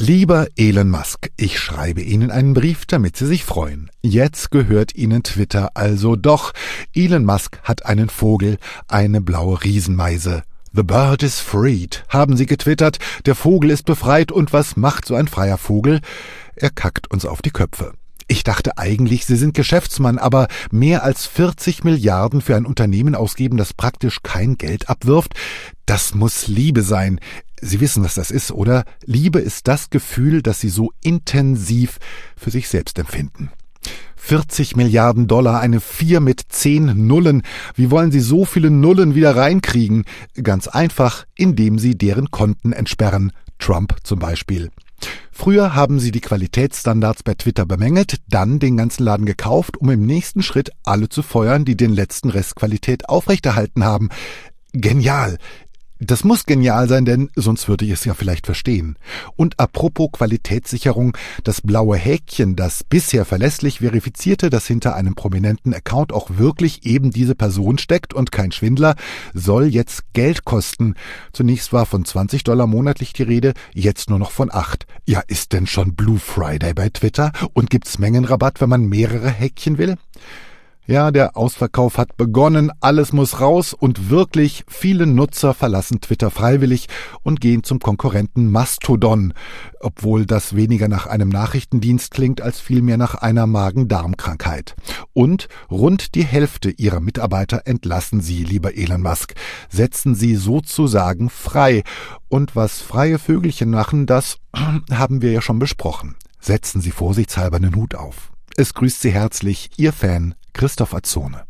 Lieber Elon Musk, ich schreibe Ihnen einen Brief, damit Sie sich freuen. Jetzt gehört Ihnen Twitter also doch. Elon Musk hat einen Vogel, eine blaue Riesenmeise. The bird is freed, haben Sie getwittert. Der Vogel ist befreit und was macht so ein freier Vogel? Er kackt uns auf die Köpfe. Ich dachte eigentlich, Sie sind Geschäftsmann, aber mehr als 40 Milliarden für ein Unternehmen ausgeben, das praktisch kein Geld abwirft, das muss Liebe sein. Sie wissen, was das ist, oder? Liebe ist das Gefühl, das Sie so intensiv für sich selbst empfinden. 40 Milliarden Dollar, eine Vier mit zehn Nullen. Wie wollen Sie so viele Nullen wieder reinkriegen? Ganz einfach, indem Sie deren Konten entsperren. Trump zum Beispiel. Früher haben sie die Qualitätsstandards bei Twitter bemängelt, dann den ganzen Laden gekauft, um im nächsten Schritt alle zu feuern, die den letzten Rest Qualität aufrechterhalten haben. Genial. Das muss genial sein, denn sonst würde ich es ja vielleicht verstehen. Und apropos Qualitätssicherung, das blaue Häkchen, das bisher verlässlich verifizierte, dass hinter einem prominenten Account auch wirklich eben diese Person steckt und kein Schwindler, soll jetzt Geld kosten. Zunächst war von 20 Dollar monatlich die Rede, jetzt nur noch von 8. Ja, ist denn schon Blue Friday bei Twitter? Und gibt's Mengenrabatt, wenn man mehrere Häkchen will? Ja, der Ausverkauf hat begonnen, alles muss raus und wirklich viele Nutzer verlassen Twitter freiwillig und gehen zum Konkurrenten Mastodon, obwohl das weniger nach einem Nachrichtendienst klingt als vielmehr nach einer Magen-Darm-Krankheit. Und rund die Hälfte ihrer Mitarbeiter entlassen sie, lieber Elon Musk, setzen sie sozusagen frei. Und was freie Vögelchen machen, das haben wir ja schon besprochen. Setzen Sie vorsichtshalber einen Hut auf. Es grüßt Sie herzlich Ihr Fan Christoph Azone.